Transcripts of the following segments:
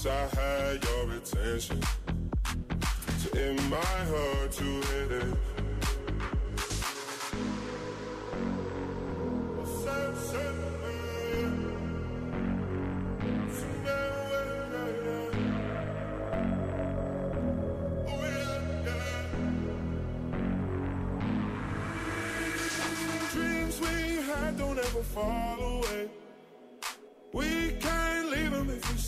since I had your attention. So it might hurt to hit it. Dreams we had don't ever fall away.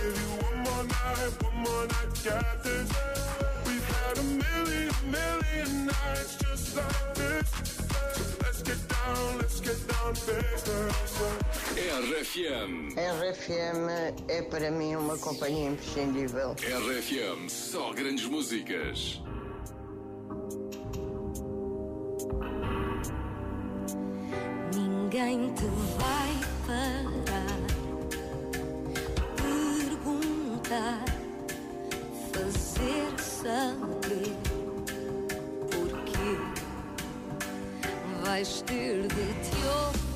Give you one more night, one more night to get this. We've had a million, million nights just like this. So let's get down, let's get down business. RFM. RFM é para mim uma companhia imprescindível. RFM. Só grandes músicas. Ninguém te vai parar, perguntar, fazer saber porquê. Vais ter de te ouvir.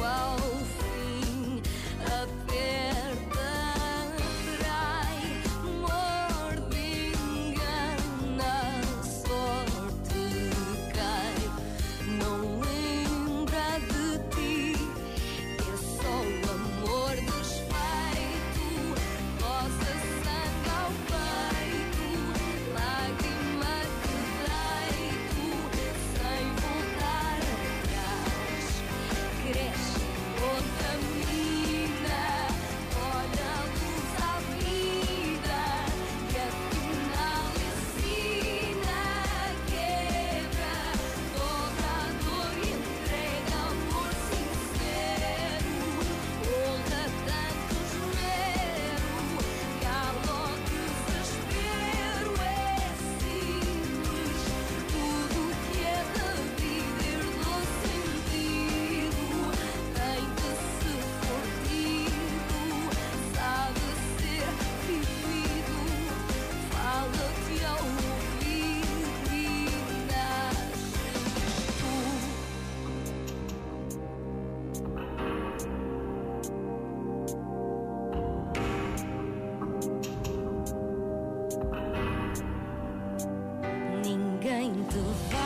world. the